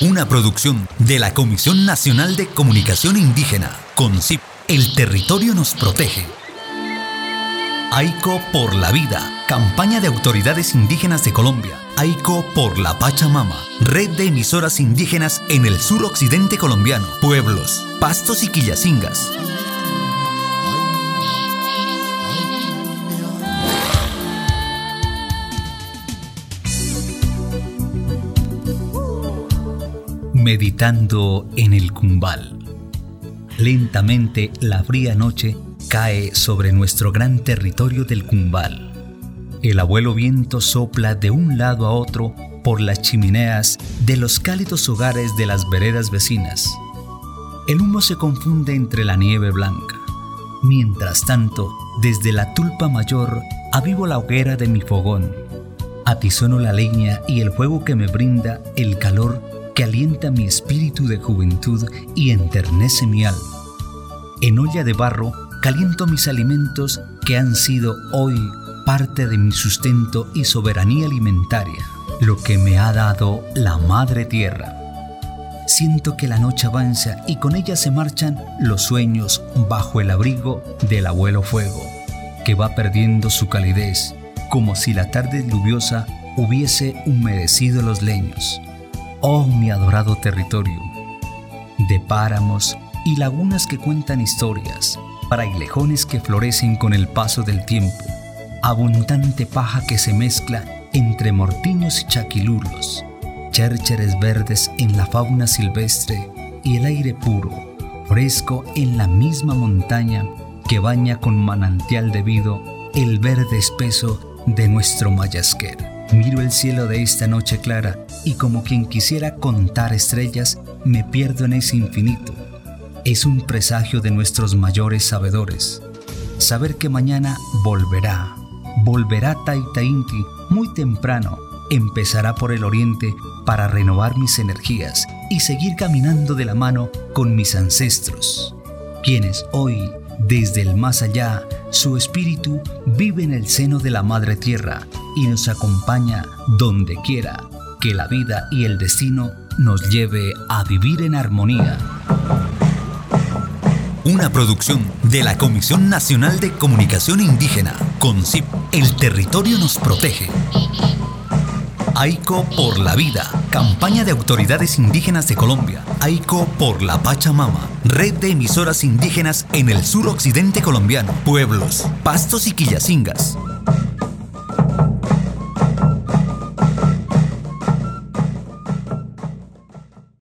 Una producción de la Comisión Nacional de Comunicación Indígena, CONCIP. El territorio nos protege. AICO por la vida. Campaña de autoridades indígenas de Colombia. AICO por la Pachamama. Red de emisoras indígenas en el sur occidente colombiano. Pueblos, pastos y quillacingas. Meditando en el Cumbal. Lentamente la fría noche cae sobre nuestro gran territorio del Cumbal. El abuelo viento sopla de un lado a otro por las chimeneas de los cálidos hogares de las veredas vecinas. El humo se confunde entre la nieve blanca. Mientras tanto, desde la tulpa mayor avivo la hoguera de mi fogón. Atizono la leña y el fuego que me brinda el calor que alienta mi espíritu de juventud y enternece mi alma. En olla de barro caliento mis alimentos que han sido hoy parte de mi sustento y soberanía alimentaria, lo que me ha dado la Madre Tierra. Siento que la noche avanza y con ella se marchan los sueños bajo el abrigo del abuelo fuego, que va perdiendo su calidez, como si la tarde lluviosa hubiese humedecido los leños oh mi adorado territorio, de páramos y lagunas que cuentan historias, frailejones que florecen con el paso del tiempo, abundante paja que se mezcla entre mortiños y chaquilulos, chércheres verdes en la fauna silvestre y el aire puro, fresco en la misma montaña que baña con manantial de debido el verde espeso de nuestro mayasquer. Miro el cielo de esta noche clara y como quien quisiera contar estrellas, me pierdo en ese infinito. Es un presagio de nuestros mayores sabedores. Saber que mañana volverá, volverá Taita Inti muy temprano, empezará por el oriente para renovar mis energías y seguir caminando de la mano con mis ancestros, quienes hoy, desde el más allá, su espíritu vive en el seno de la Madre Tierra y nos acompaña donde quiera que la vida y el destino nos lleve a vivir en armonía. Una producción de la Comisión Nacional de Comunicación Indígena, CONCIP. El territorio nos protege. AICO por la vida. Campaña de autoridades indígenas de Colombia. AICO por la Pachamama. Red de emisoras indígenas en el sur occidente colombiano. Pueblos, pastos y quillacingas.